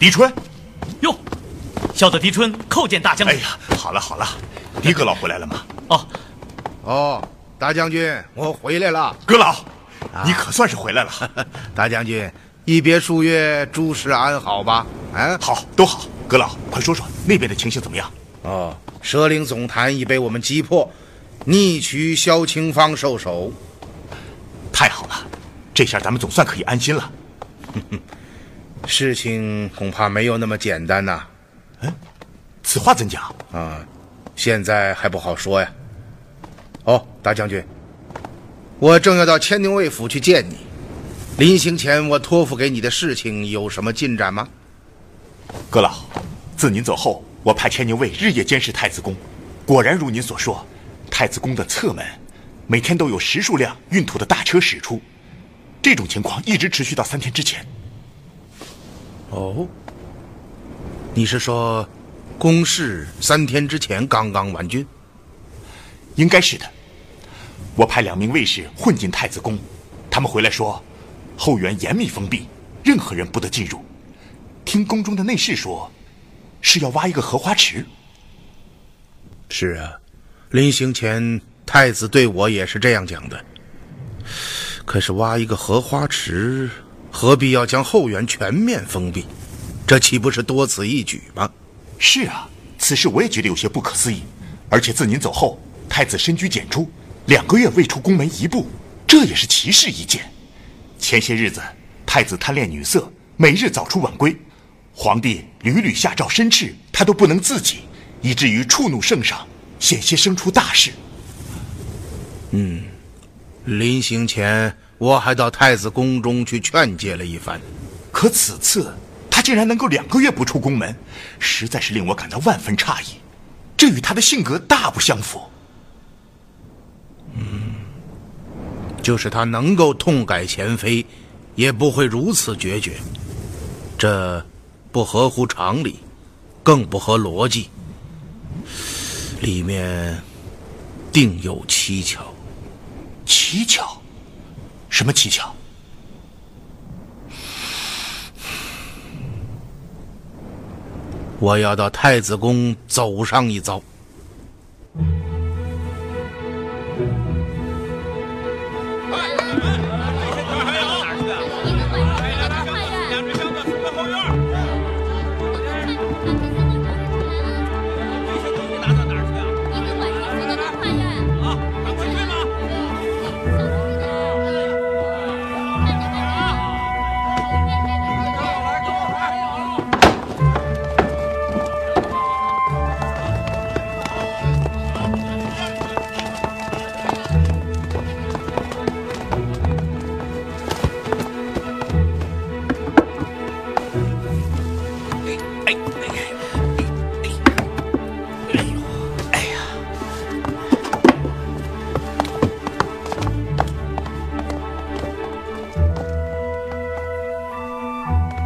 狄春，哟，小的狄春叩见大将军。哎呀，好了好了，狄阁老回来了吗？哦，哦，大将军，我回来了。阁老，你可算是回来了。大将军，一别数月，诸事安好吧？啊，好，都好。阁老，快说说那边的情形怎么样？哦，蛇岭总坛已被我们击破，逆取萧清芳受首。太好了，这下咱们总算可以安心了。事情恐怕没有那么简单呐。嗯，此话怎讲？啊，现在还不好说呀。哦，大将军，我正要到千牛卫府去见你。临行前，我托付给你的事情有什么进展吗？阁老，自您走后，我派千牛卫日夜监视太子宫，果然如您所说，太子宫的侧门每天都有十数辆运土的大车驶出，这种情况一直持续到三天之前。哦，你是说，宫试三天之前刚刚完竣？应该是的。我派两名卫士混进太子宫，他们回来说，后园严密封闭，任何人不得进入。听宫中的内侍说，是要挖一个荷花池。是啊，临行前太子对我也是这样讲的。可是挖一个荷花池，何必要将后园全面封闭？这岂不是多此一举吗？是啊，此事我也觉得有些不可思议。而且自您走后，太子深居简出，两个月未出宫门一步，这也是奇事一件。前些日子，太子贪恋女色，每日早出晚归，皇帝屡屡下诏申斥，他都不能自己，以至于触怒圣上，险些生出大事。嗯，临行前我还到太子宫中去劝诫了一番，可此次他竟然能够两个月不出宫门，实在是令我感到万分诧异。这与他的性格大不相符。嗯，就是他能够痛改前非，也不会如此决绝。这不合乎常理，更不合逻辑，里面定有蹊跷。蹊跷？什么蹊跷？我要到太子宫走上一遭。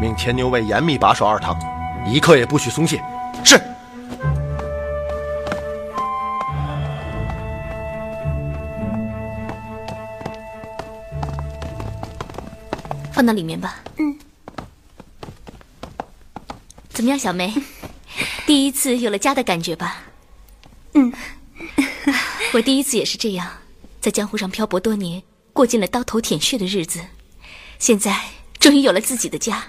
命前牛卫严密把守二堂，一刻也不许松懈。是。放到里面吧。嗯。怎么样，小梅？第一次有了家的感觉吧？嗯。我第一次也是这样，在江湖上漂泊多年，过尽了刀头舔血的日子，现在终于有了自己的家。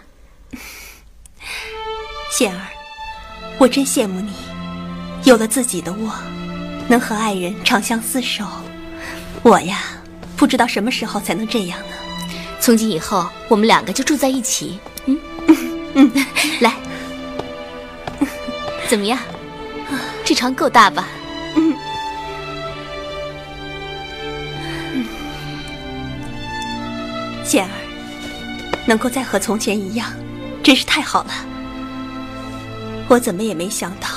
仙儿，我真羡慕你，有了自己的窝，能和爱人长相厮守。我呀，不知道什么时候才能这样呢。从今以后，我们两个就住在一起。嗯嗯，来，怎么样？这床够大吧？嗯。仙儿，能够再和从前一样，真是太好了。我怎么也没想到，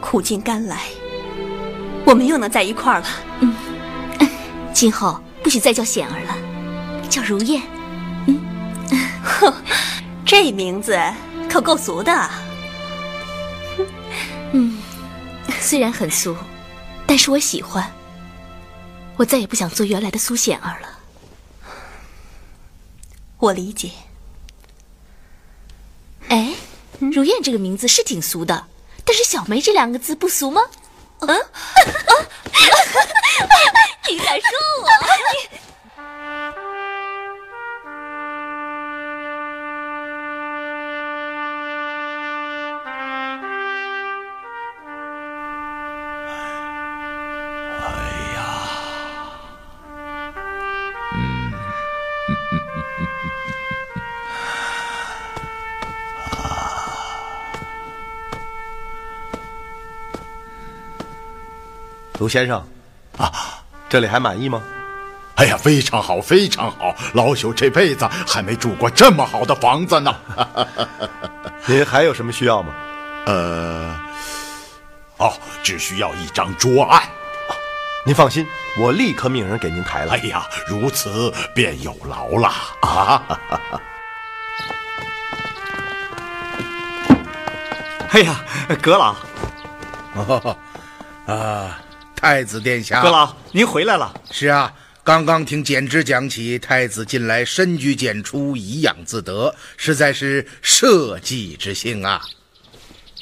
苦尽甘来，我们又能在一块儿了。嗯，今后不许再叫显儿了，叫如燕。嗯，哼，这名字可够俗的。嗯，虽然很俗，但是我喜欢。我再也不想做原来的苏显儿了。我理解。哎，如燕这个名字是挺俗的，但是小梅这两个字不俗吗？嗯，你敢说我？卢先生，啊，这里还满意吗？哎呀，非常好，非常好！老朽这辈子还没住过这么好的房子呢。您还有什么需要吗？呃，哦，只需要一张桌案。您放心，我立刻命人给您抬来。哎呀，如此便有劳了啊！哎呀，阁老，啊。太子殿下，阁老，您回来了。是啊，刚刚听简之讲起，太子近来深居简出，怡养自得，实在是社稷之幸啊。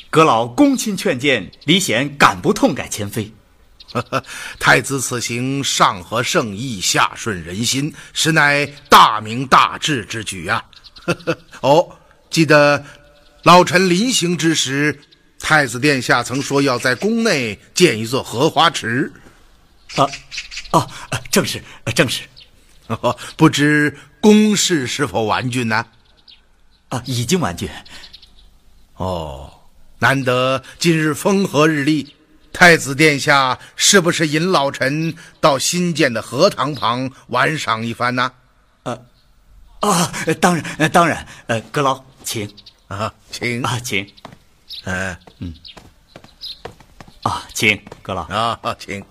阁老恭亲劝谏，李显敢不痛改前非？太子此行上合圣意，下顺人心，实乃大明大治之举啊。哦，记得老臣临行之时。太子殿下曾说要在宫内建一座荷花池，啊，哦，正是，正是。不知宫事是否完竣呢？啊，已经完竣。哦，难得今日风和日丽，太子殿下是不是引老臣到新建的荷塘旁玩赏一番呢？啊，啊，当然，当然。呃，阁老，请啊，请啊，请。嗯嗯，啊，请阁老啊，请。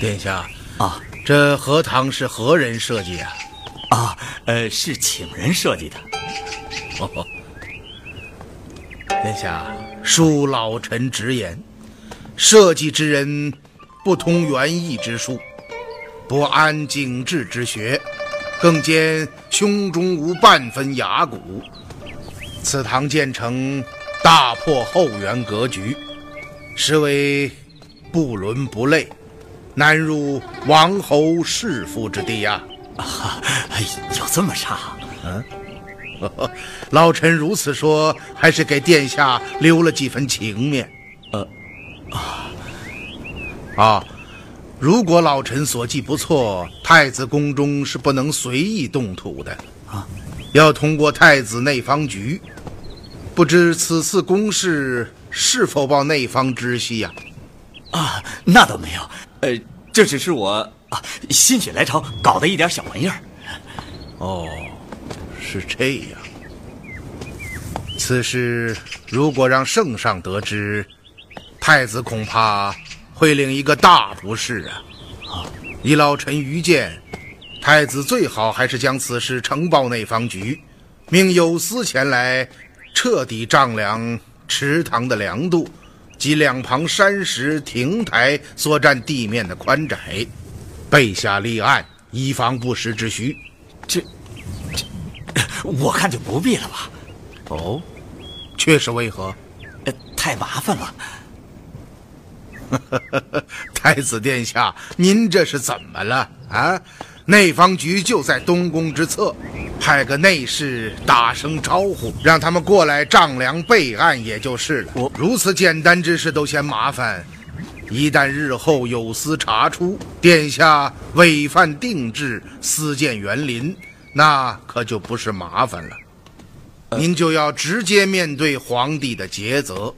殿下啊，这荷塘是何人设计啊？啊，呃，是请人设计的。哦，殿下恕老臣直言，设计之人。不通园艺之术，不谙景致之学，更兼胸中无半分雅骨。此堂建成，大破后园格局，实为不伦不类，难入王侯世夫之地呀！啊，有这么差？嗯，老臣如此说，还是给殿下留了几分情面。啊，如果老臣所记不错，太子宫中是不能随意动土的啊，要通过太子内方局。不知此次公事是否报内方知悉呀？啊，那倒没有，呃，这只是我啊心血来潮搞的一点小玩意儿。哦，是这样。此事如果让圣上得知，太子恐怕。会领一个大不是啊！啊，以老臣愚见，太子最好还是将此事呈报内方局，命有司前来彻底丈量池塘的梁度及两旁山石亭台所占地面的宽窄，备下立案，以防不时之需。这，这，我看就不必了吧？哦，却是为何？呃，太麻烦了。太子殿下，您这是怎么了啊？内方局就在东宫之侧，派个内侍打声招呼，让他们过来丈量备案也就是了。我如此简单之事都嫌麻烦，一旦日后有司查出殿下违犯定制，私建园林，那可就不是麻烦了。您就要直接面对皇帝的诘责。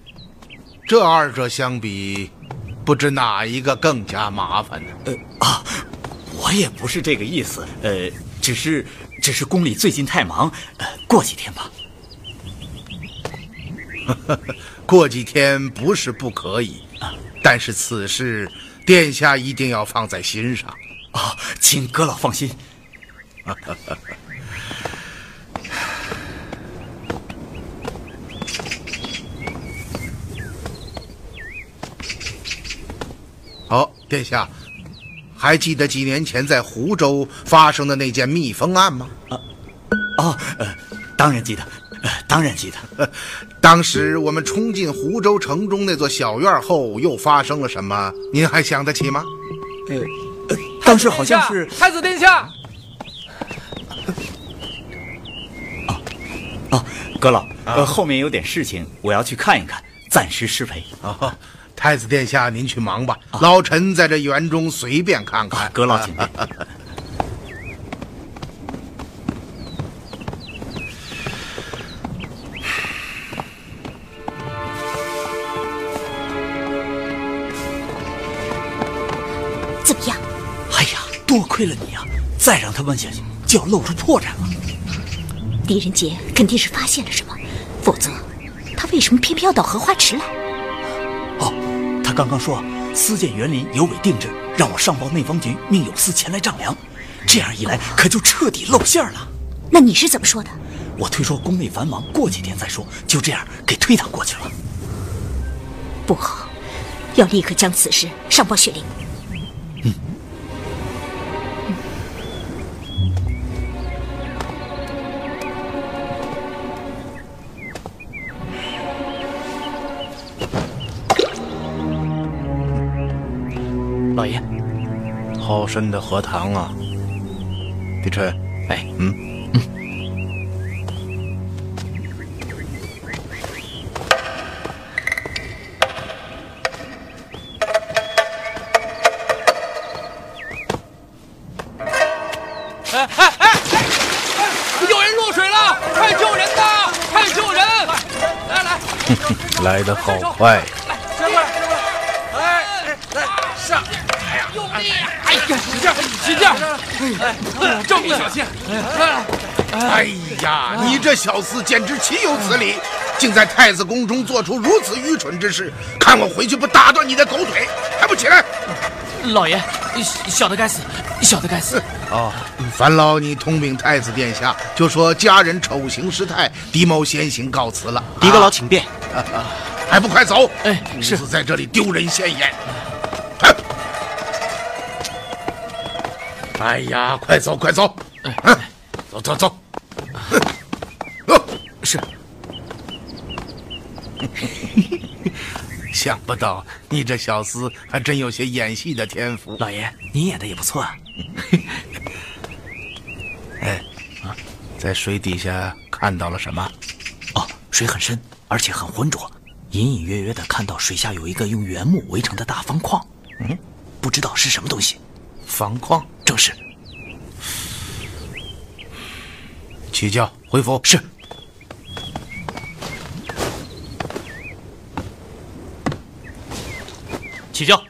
这二者相比，不知哪一个更加麻烦呢？呃啊，我也不是这个意思，呃，只是只是宫里最近太忙，呃，过几天吧。过几天不是不可以，但是此事殿下一定要放在心上。啊，请阁老放心。好，殿下，还记得几年前在湖州发生的那件密封案吗？啊，哦，呃，当然记得，呃，当然记得。当时我们冲进湖州城中那座小院后，又发生了什么？您还想得起吗？呃，呃，当时好像是太子殿下。哦，哦，阁老，呃，后面有点事情，我要去看一看，暂时失陪。哦，太子殿下，您去忙吧，老臣在这园中随便看看。阁老请便。怎么样？哎呀，多亏了你啊！再让他问下去，就要露出破绽了。狄仁杰肯定是发现了什么，否则他为什么偏偏要到荷花池来？刚刚说私建园林有违定制，让我上报内方局，命有司前来丈量。这样一来，可就彻底露馅了。那你是怎么说的？我推说宫内繁忙，过几天再说，就这样给推搪过去了。不好，要立刻将此事上报雪玲。好深的荷塘啊！狄晨，哎，嗯嗯。哎哎哎哎！有人落水了，快救人呐！快救人！来来，来的好快。来，先过来，先过来。哎哎，来上！哎呀，用力！哎呀，使劲，使劲！哎，照顾小心！哎呀，你这小厮简直岂有此理！竟在太子宫中做出如此愚蠢之事！看我回去不打断你的狗腿！还不起来！老爷，小的该死，小的该死。哦，烦劳你通禀太子殿下，就说家人丑行失态，狄某先行告辞了。狄阁老请便。还不快走！哎，是在这里丢人现眼。哎呀，快走快走！哎，走走走。是。想不到你这小厮还真有些演戏的天赋。老爷，你演的也不错啊。哎，啊，在水底下看到了什么？哦，水很深，而且很浑浊，隐隐约约的看到水下有一个用原木围成的大方框。嗯，不知道是什么东西。方框，正是。起轿回府。是。起轿。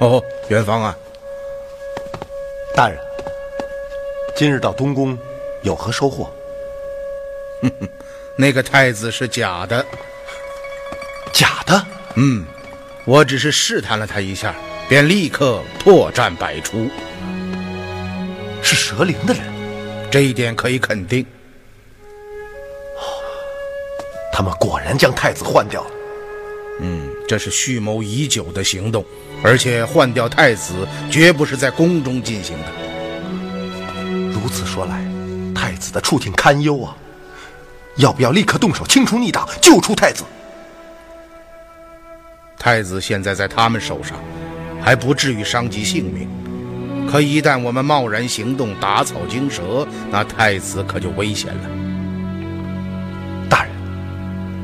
哦，元芳啊，大人，今日到东宫，有何收获？哼哼，那个太子是假的，假的。嗯，我只是试探了他一下，便立刻破绽百出。是蛇灵的人，这一点可以肯定。他们果然将太子换掉了。嗯，这是蓄谋已久的行动，而且换掉太子绝不是在宫中进行的。如此说来，太子的处境堪忧啊！要不要立刻动手清除逆党，救出太子？太子现在在他们手上，还不至于伤及性命。可一旦我们贸然行动，打草惊蛇，那太子可就危险了。大人，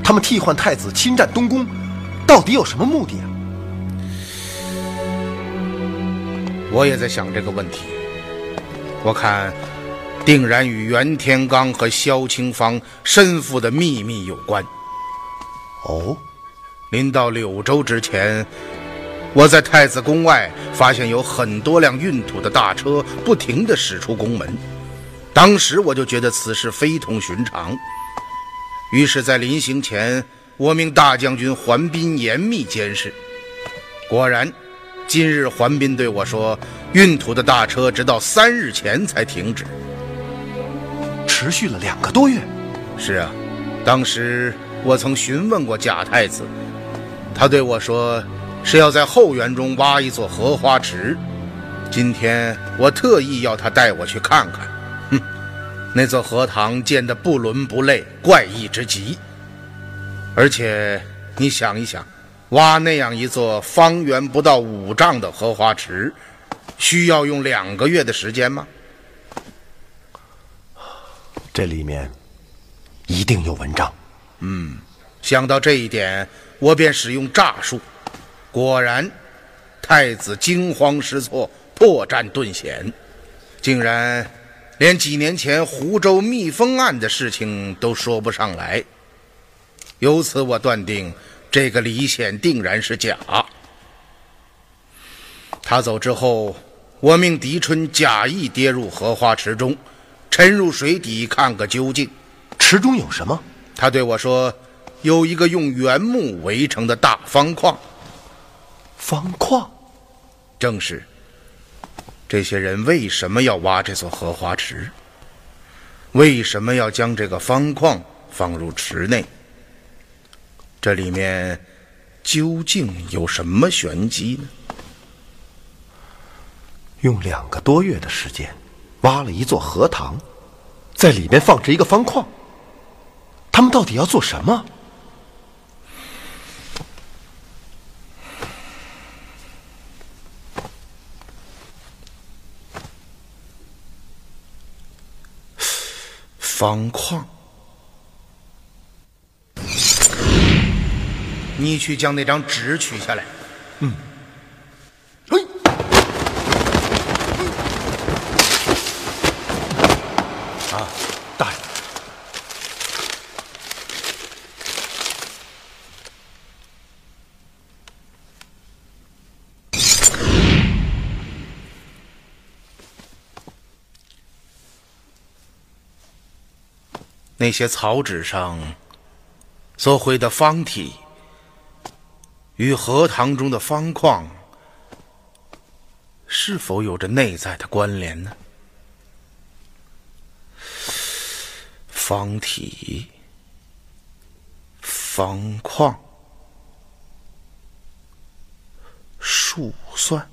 他们替换太子侵占东宫，到底有什么目的啊？我也在想这个问题。我看，定然与袁天罡和萧清芳身负的秘密有关。哦，临到柳州之前，我在太子宫外发现有很多辆运土的大车不停地驶出宫门。当时我就觉得此事非同寻常，于是，在临行前，我命大将军桓斌严密监视。果然。今日桓斌对我说，运土的大车直到三日前才停止，持续了两个多月。是啊，当时我曾询问过贾太子，他对我说是要在后园中挖一座荷花池。今天我特意要他带我去看看。哼，那座荷塘建得不伦不类，怪异之极。而且你想一想。挖那样一座方圆不到五丈的荷花池，需要用两个月的时间吗？这里面一定有文章。嗯，想到这一点，我便使用诈术。果然，太子惊慌失措，破绽顿显，竟然连几年前湖州密封案的事情都说不上来。由此，我断定。这个李显定然是假。他走之后，我命狄春假意跌入荷花池中，沉入水底看个究竟。池中有什么？他对我说：“有一个用原木围成的大方框。”方框，正是。这些人为什么要挖这座荷花池？为什么要将这个方框放入池内？这里面究竟有什么玄机呢？用两个多月的时间挖了一座荷塘，在里面放置一个方框，他们到底要做什么？方框。你去将那张纸取下来。嗯。嘿。啊，大人。那些草纸上所绘的方体。与荷塘中的方框是否有着内在的关联呢？方体、方框、树算。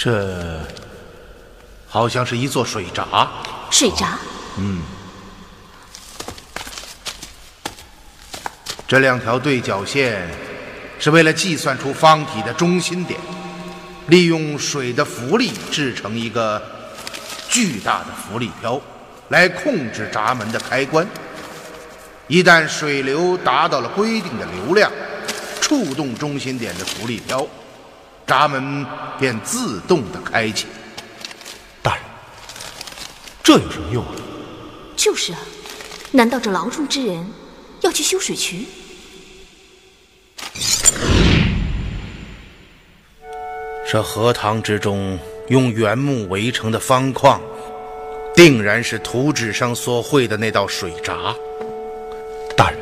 这好像是一座水闸。水闸。嗯。这两条对角线是为了计算出方体的中心点，利用水的浮力制成一个巨大的浮力漂，来控制闸门的开关。一旦水流达到了规定的流量，触动中心点的浮力漂。闸门便自动的开启。这有什么用啊？就是啊，难道这牢中之人要去修水渠。这荷塘之中用原木围成的方框，定然是图纸上所绘的那道水闸。大人，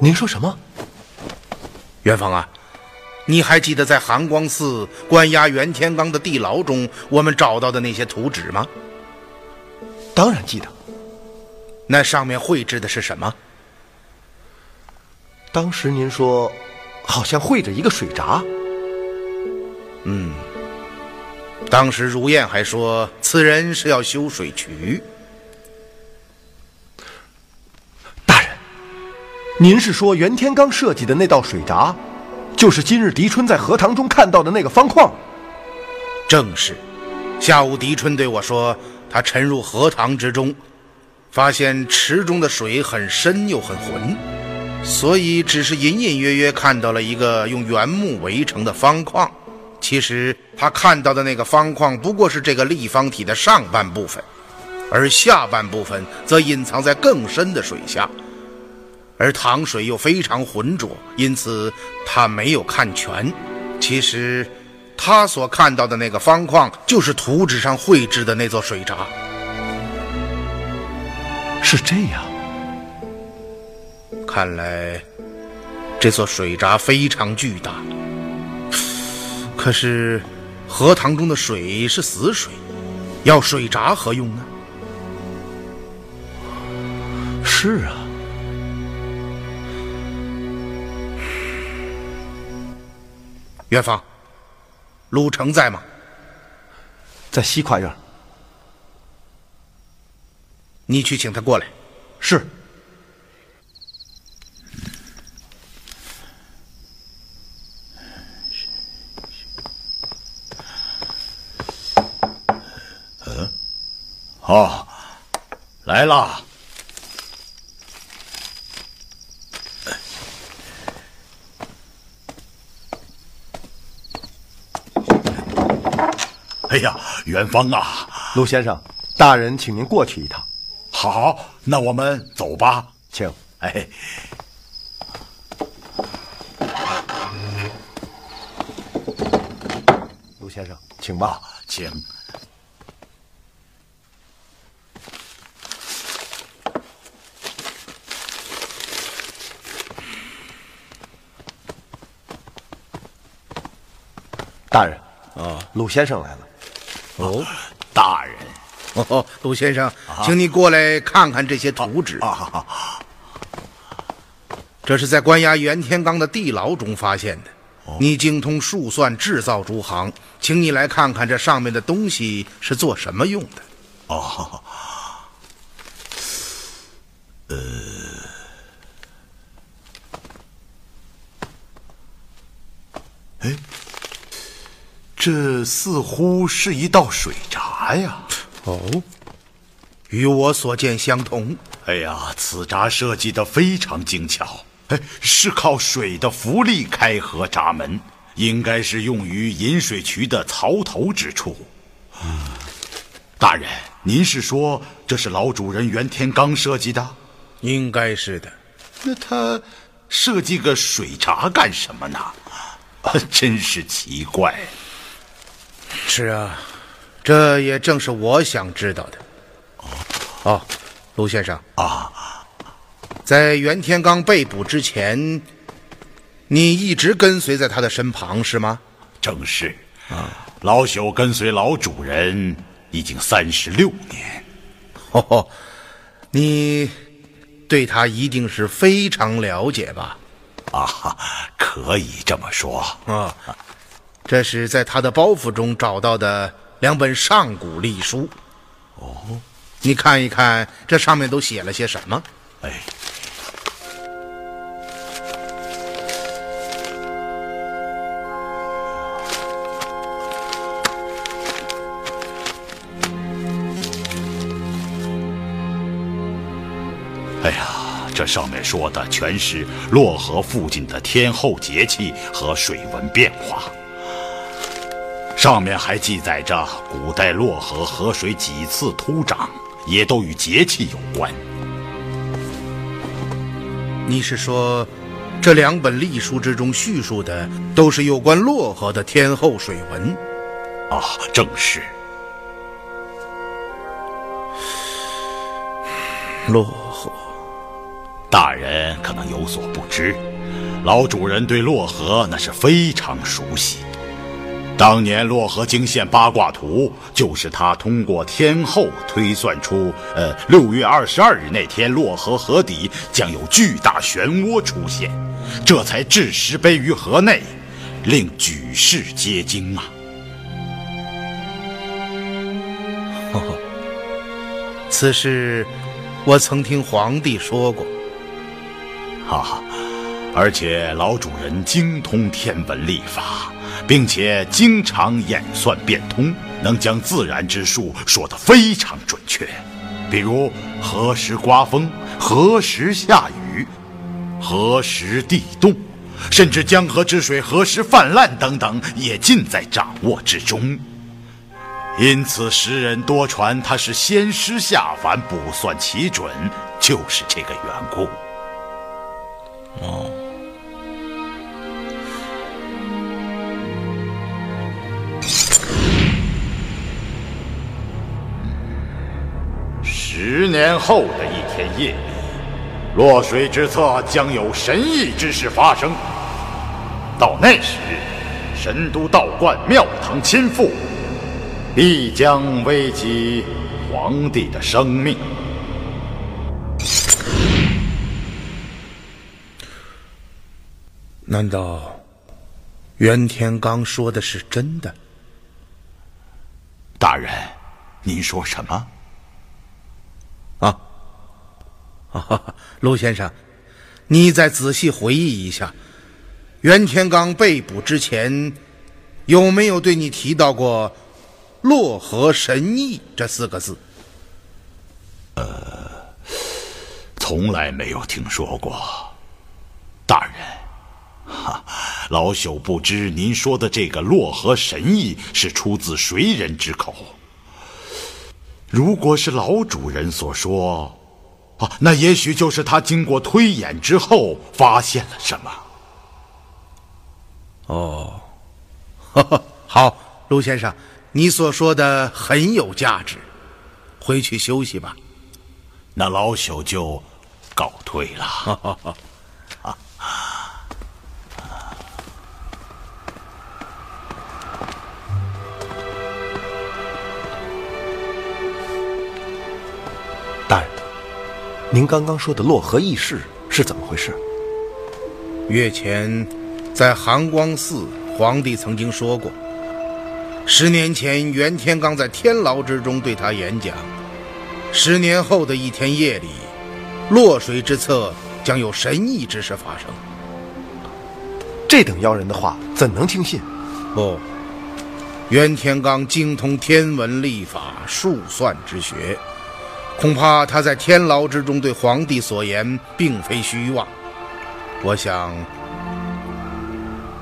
您说什么？元芳啊，你还记得在寒光寺关押袁天罡的地牢中，我们找到的那些图纸吗？当然记得。那上面绘制的是什么？当时您说，好像绘着一个水闸。嗯，当时如燕还说此人是要修水渠。大人，您是说袁天罡设计的那道水闸，就是今日狄春在荷塘中看到的那个方框？正是。下午狄春对我说，他沉入荷塘之中，发现池中的水很深又很浑，所以只是隐隐约约看到了一个用原木围成的方框。其实他看到的那个方框不过是这个立方体的上半部分，而下半部分则隐藏在更深的水下，而塘水又非常浑浊，因此他没有看全。其实他所看到的那个方框，就是图纸上绘制的那座水闸。是这样，看来这座水闸非常巨大。可是，荷塘中的水是死水，要水闸何用呢？是啊，元芳，陆成在吗？在西跨院。你去请他过来。是。哦，来啦！哎呀，元芳啊，陆先生，大人请您过去一趟。好，那我们走吧，请。哎，陆先生，请吧，请。大人，啊，鲁先生来了。哦，大人，哦，鲁先生，请你过来看看这些图纸。啊，这是在关押袁天罡的地牢中发现的。你精通数算、制造诸行，请你来看看这上面的东西是做什么用的。哦，呃。哎。这似乎是一道水闸呀！哦，与我所见相同。哎呀，此闸设计的非常精巧，哎，是靠水的浮力开合闸门，应该是用于引水渠的槽头之处。大人，您是说这是老主人袁天罡设计的？应该是的。那他设计个水闸干什么呢？真是奇怪。是啊，这也正是我想知道的。哦，卢先生啊，在袁天罡被捕之前，你一直跟随在他的身旁是吗？正是啊，老朽跟随老主人已经三十六年。哦，你对他一定是非常了解吧？啊，可以这么说啊。这是在他的包袱中找到的两本上古隶书。哦，你看一看，这上面都写了些什么？哎，哎呀，这上面说的全是洛河附近的天候节气和水文变化。上面还记载着古代洛河河水几次突涨，也都与节气有关。你是说，这两本历书之中叙述的都是有关洛河的天后水文？啊，正是。洛河，大人可能有所不知，老主人对洛河那是非常熟悉。当年洛河经线八卦图，就是他通过天后推算出，呃，六月二十二日那天洛河河底将有巨大漩涡出现，这才置石碑于河内，令举世皆惊啊！此事我曾听皇帝说过。哈哈，而且老主人精通天文历法。并且经常演算变通，能将自然之术说得非常准确。比如何时刮风、何时下雨、何时地动，甚至江河之水何时泛滥等等，也尽在掌握之中。因此，时人多传他是仙师下凡，卜算奇准，就是这个缘故。哦。十年后的一天夜里，落水之侧将有神异之事发生。到那时，神都道观庙堂倾覆，必将危及皇帝的生命。难道袁天罡说的是真的？大人，您说什么？啊，啊，陆先生，你再仔细回忆一下，袁天罡被捕之前，有没有对你提到过“洛河神医”这四个字？呃，从来没有听说过。大人，哈，老朽不知您说的这个“洛河神医”是出自谁人之口。如果是老主人所说，啊，那也许就是他经过推演之后发现了什么。哦，好，陆先生，你所说的很有价值，回去休息吧。那老朽就告退了。您刚刚说的洛河异事是怎么回事？月前，在寒光寺，皇帝曾经说过，十年前袁天罡在天牢之中对他演讲，十年后的一天夜里，洛水之侧将有神异之事发生。这等妖人的话怎能听信？不，袁天罡精通天文历法、数算之学。恐怕他在天牢之中对皇帝所言并非虚妄。我想，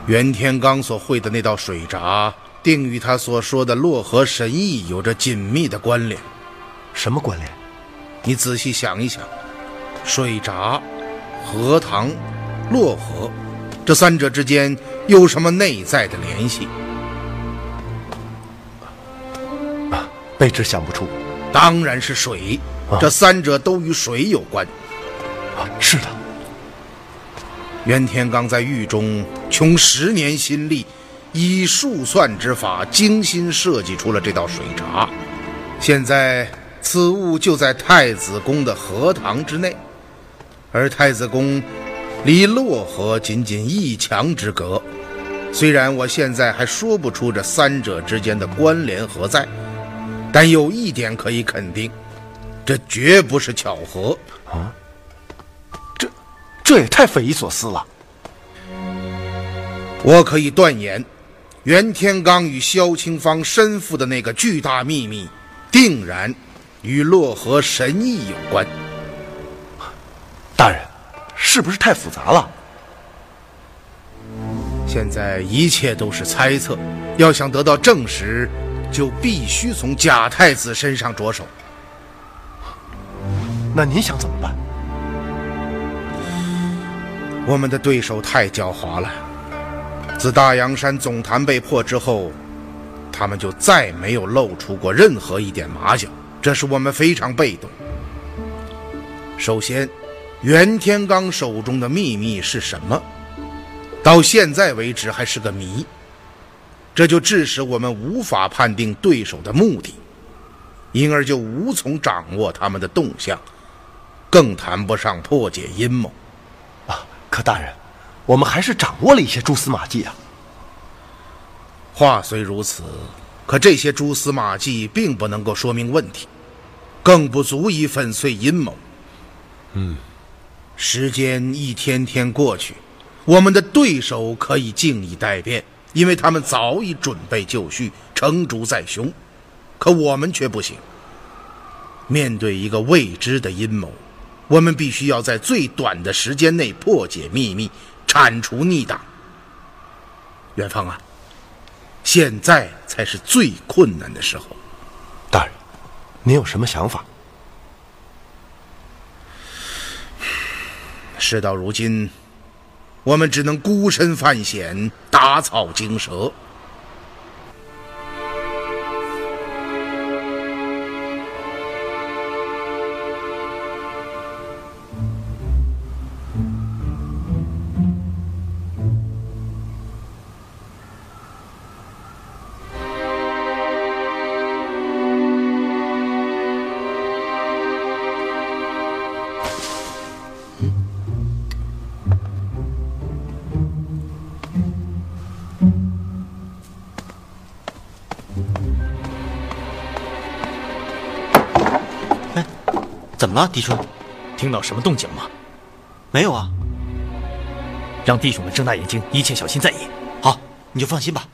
袁天罡所绘的那道水闸，定与他所说的洛河神意有着紧密的关联。什么关联？你仔细想一想，水闸、荷塘、洛河，这三者之间有什么内在的联系？啊，卑职想不出。当然是水，这三者都与水有关。啊，是的。袁天罡在狱中穷十年心力，以数算之法精心设计出了这道水闸。现在此物就在太子宫的荷塘之内，而太子宫离洛河仅仅一墙之隔。虽然我现在还说不出这三者之间的关联何在。但有一点可以肯定，这绝不是巧合啊！这，这也太匪夷所思了。我可以断言，袁天罡与萧清芳身负的那个巨大秘密，定然与洛河神意有关。大人，是不是太复杂了？现在一切都是猜测，要想得到证实。就必须从假太子身上着手。那您想怎么办？我们的对手太狡猾了。自大洋山总坛被破之后，他们就再没有露出过任何一点马脚，这是我们非常被动。首先，袁天罡手中的秘密是什么？到现在为止还是个谜。这就致使我们无法判定对手的目的，因而就无从掌握他们的动向，更谈不上破解阴谋。啊，可大人，我们还是掌握了一些蛛丝马迹啊。话虽如此，可这些蛛丝马迹并不能够说明问题，更不足以粉碎阴谋。嗯，时间一天天过去，我们的对手可以静以待变。因为他们早已准备就绪，成竹在胸，可我们却不行。面对一个未知的阴谋，我们必须要在最短的时间内破解秘密，铲除逆党。元芳啊，现在才是最困难的时候。大人，您有什么想法？事到如今。我们只能孤身犯险，打草惊蛇。了，狄春？听到什么动静吗？没有啊。让弟兄们睁大眼睛，一切小心在意。好，你就放心吧。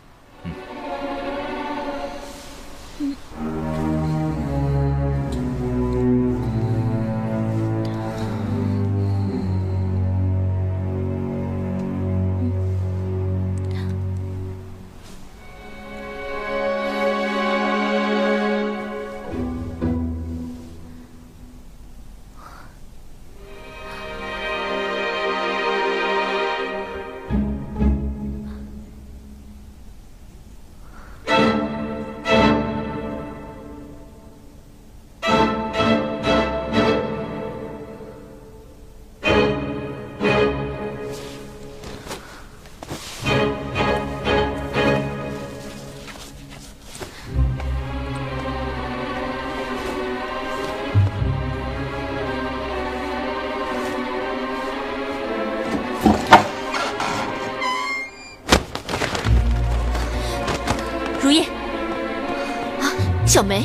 梅，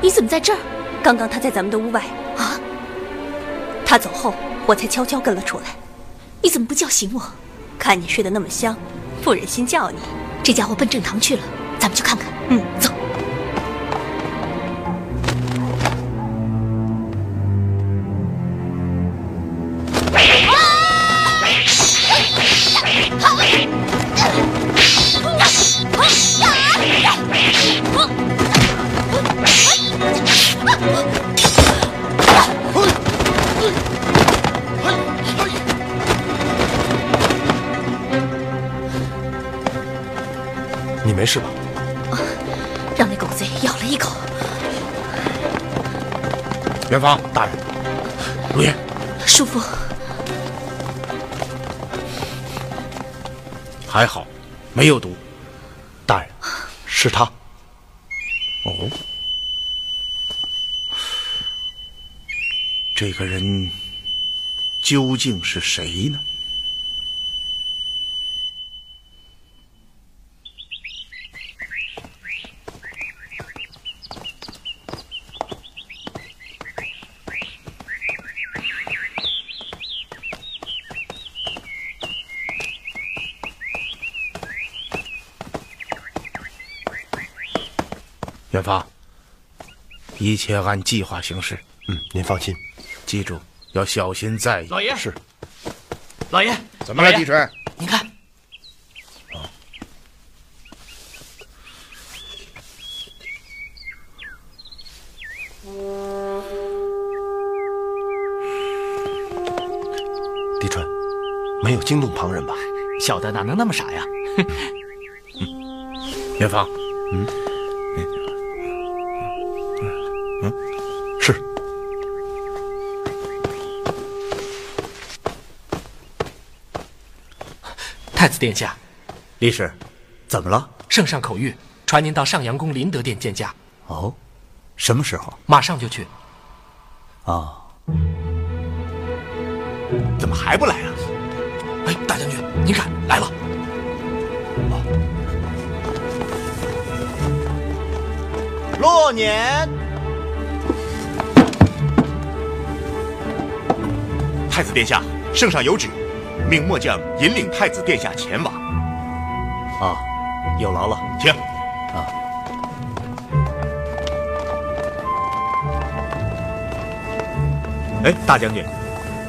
你怎么在这儿？刚刚他在咱们的屋外啊。他走后，我才悄悄跟了出来。你怎么不叫醒我？看你睡得那么香，不忍心叫你。这家伙奔正堂去了，咱们去看看。没事吧？让那狗贼咬了一口。元芳，大人，如烟，叔父，还好，没有毒。大人，是他。哦，这个人究竟是谁呢？元芳，一切按计划行事。嗯，您放心，记住要小心在意。老爷是。老爷，怎么了，季春？您看。狄春，没有惊动旁人吧？小的哪能那么傻呀？元芳，嗯，嗯，太子殿下，李氏，怎么了？圣上口谕，传您到上阳宫麟德殿见驾。哦，什么时候？马上就去。啊。怎么还不来啊？哎，大将军，您看来了。洛年，太子殿下，圣上有旨，命末将引领太子殿下前往。啊，有劳了，请。啊。哎，大将军。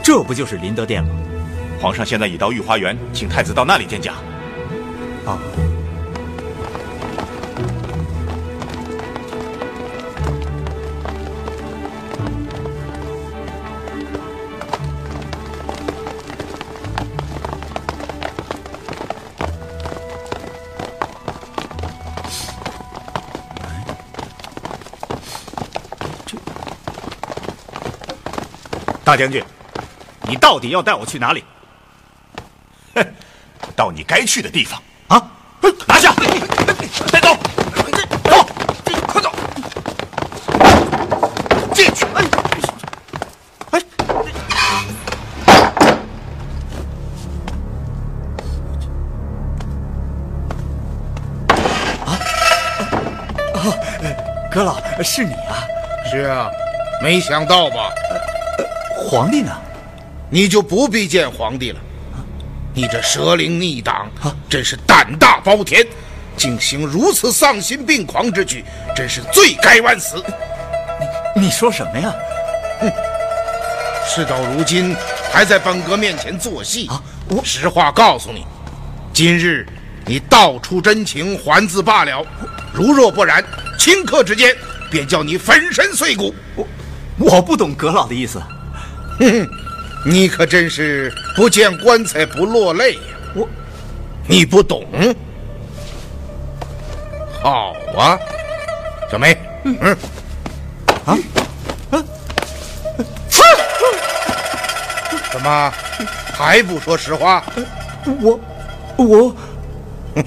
这不就是麟德殿吗？皇上现在已到御花园，请太子到那里见驾。大将军，你到底要带我去哪里？哼，到你该去的地方啊！拿下，带走，走，快走，进去。哎，啊啊！阁老，是你啊？是啊，没想到吧？皇帝呢？你就不必见皇帝了。你这蛇灵逆党，真是胆大包天，竟行如此丧心病狂之举，真是罪该万死。你你说什么呀？哼！事到如今，还在本阁面前做戏啊！我实话告诉你，今日你道出真情，还字罢了；如若不然，顷刻之间便叫你粉身碎骨。我我不懂阁老的意思。哼哼，你可真是不见棺材不落泪呀！我，你不懂。好啊，小梅，嗯，啊，啊，怎么还不说实话？我，我，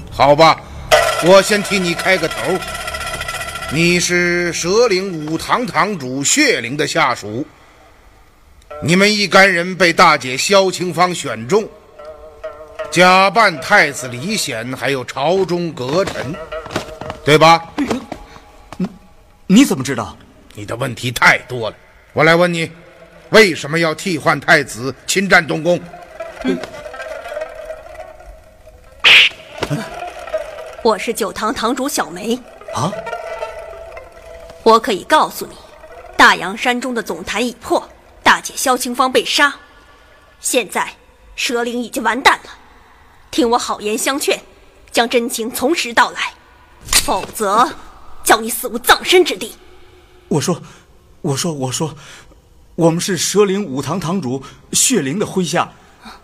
好吧，我先替你开个头。你是蛇灵武堂堂主血灵的下属。你们一干人被大姐萧清芳选中，假扮太子李显，还有朝中阁臣，对吧？你你怎么知道？你的问题太多了。我来问你，为什么要替换太子侵占东宫？嗯，我是九堂堂主小梅。啊？我可以告诉你，大洋山中的总坛已破。大姐萧清芳被杀，现在蛇灵已经完蛋了。听我好言相劝，将真情从实道来，否则叫你死无葬身之地。我说，我说，我说，我们是蛇灵武堂堂主血灵的麾下，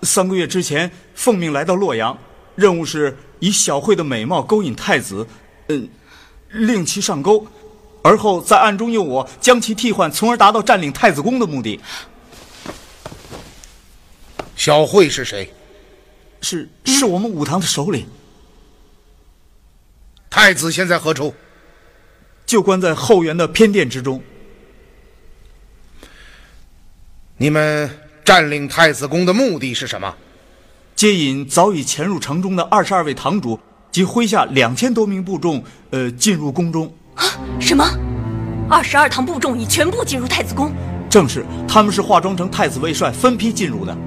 三个月之前奉命来到洛阳，任务是以小慧的美貌勾引太子，嗯，令其上钩。而后在暗中用我将其替换，从而达到占领太子宫的目的。小慧是谁？是是我们武堂的首领。太子现在何处？就关在后园的偏殿之中。你们占领太子宫的目的是什么？接引早已潜入城中的二十二位堂主及麾下两千多名部众，呃，进入宫中。啊什么？二十二堂部众已全部进入太子宫？正是，他们是化妆成太子卫帅，分批进入的。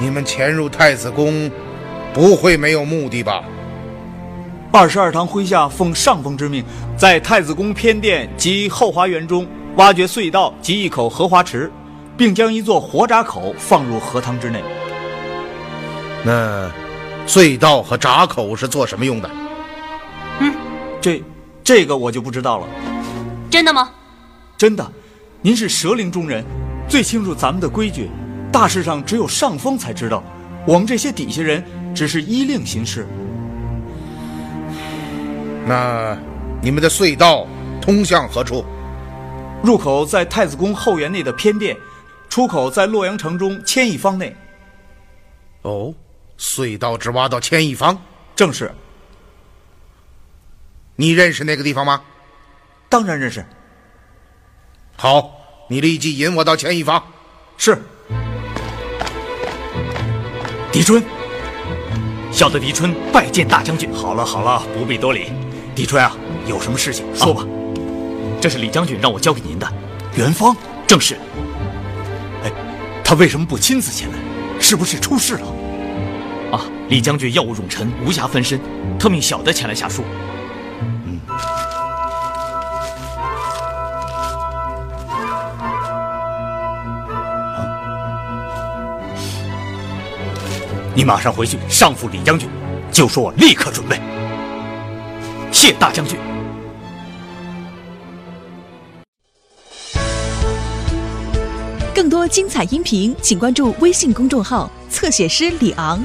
你们潜入太子宫，不会没有目的吧？二十二堂麾下奉上峰之命，在太子宫偏殿及后花园中挖掘隧道及一口荷花池，并将一座活闸口放入荷塘之内。那隧道和闸口是做什么用的？嗯这，这个我就不知道了。真的吗？真的，您是蛇灵中人，最清楚咱们的规矩。大事上只有上峰才知道，我们这些底下人只是依令行事。那你们的隧道通向何处？入口在太子宫后园内的偏殿，出口在洛阳城中千亿方内。哦，隧道只挖到千亿方，正是。你认识那个地方吗？当然认识。好，你立即引我到千亿方。是。狄春，小的狄春拜见大将军。好了好了，不必多礼。狄春啊，有什么事情说吧。这是李将军让我交给您的。元芳，正是。哎，他为什么不亲自前来？是不是出事了？啊，李将军要务冗臣，无暇分身，特命小的前来下书。你马上回去上复李将军，就说我立刻准备。谢大将军。更多精彩音频，请关注微信公众号“侧写师李昂”。